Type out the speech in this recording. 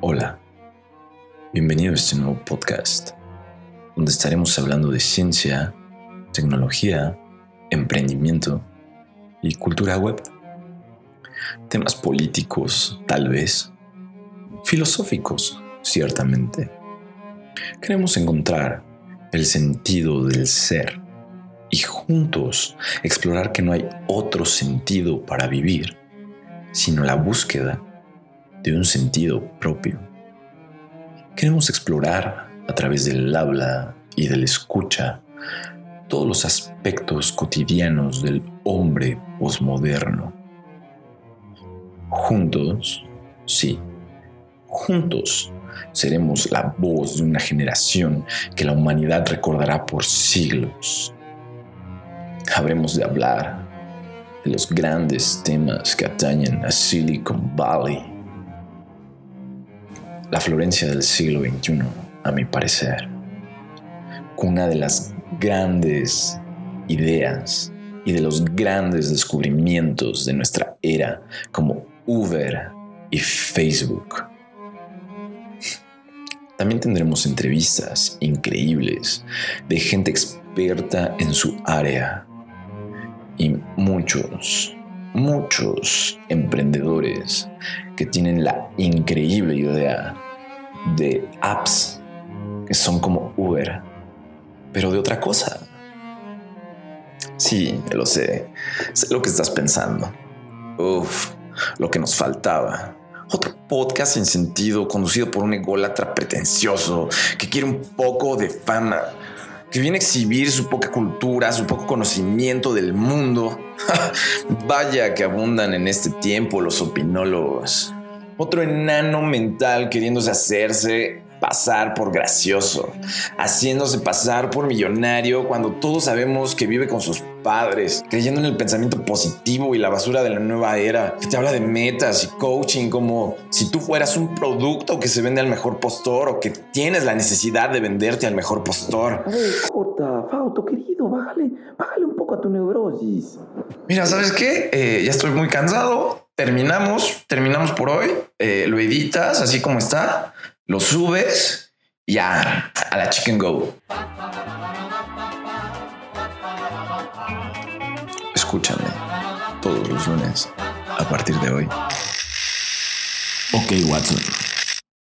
Hola, bienvenido a este nuevo podcast, donde estaremos hablando de ciencia, tecnología, emprendimiento y cultura web. Temas políticos, tal vez, filosóficos, ciertamente. Queremos encontrar el sentido del ser y juntos explorar que no hay otro sentido para vivir, sino la búsqueda de un sentido propio. Queremos explorar a través del habla y del escucha todos los aspectos cotidianos del hombre posmoderno. Juntos, sí, juntos seremos la voz de una generación que la humanidad recordará por siglos. Habremos de hablar de los grandes temas que atañen a Silicon Valley. La Florencia del siglo XXI, a mi parecer, una de las grandes ideas y de los grandes descubrimientos de nuestra era como Uber y Facebook. También tendremos entrevistas increíbles de gente experta en su área y muchos, muchos emprendedores que tienen la increíble idea de apps que son como Uber, pero de otra cosa. Sí, lo sé, sé lo que estás pensando. Uf, lo que nos faltaba otro podcast sin sentido, conducido por un ególatra pretencioso que quiere un poco de fama, que viene a exhibir su poca cultura, su poco conocimiento del mundo. Vaya que abundan en este tiempo los opinólogos. Otro enano mental queriéndose hacerse pasar por gracioso, haciéndose pasar por millonario cuando todos sabemos que vive con sus padres, creyendo en el pensamiento positivo y la basura de la nueva era, que te habla de metas y coaching como si tú fueras un producto que se vende al mejor postor o que tienes la necesidad de venderte al mejor postor. Hey, corta, Fauto, querido, bájale, bájale un poco a tu neurosis. Mira, ¿sabes qué? Eh, ya estoy muy cansado. Terminamos, terminamos por hoy. Eh, lo editas así como está lo subes ya a la Chicken Go. Escúchame todos los lunes a partir de hoy. Ok, Watson.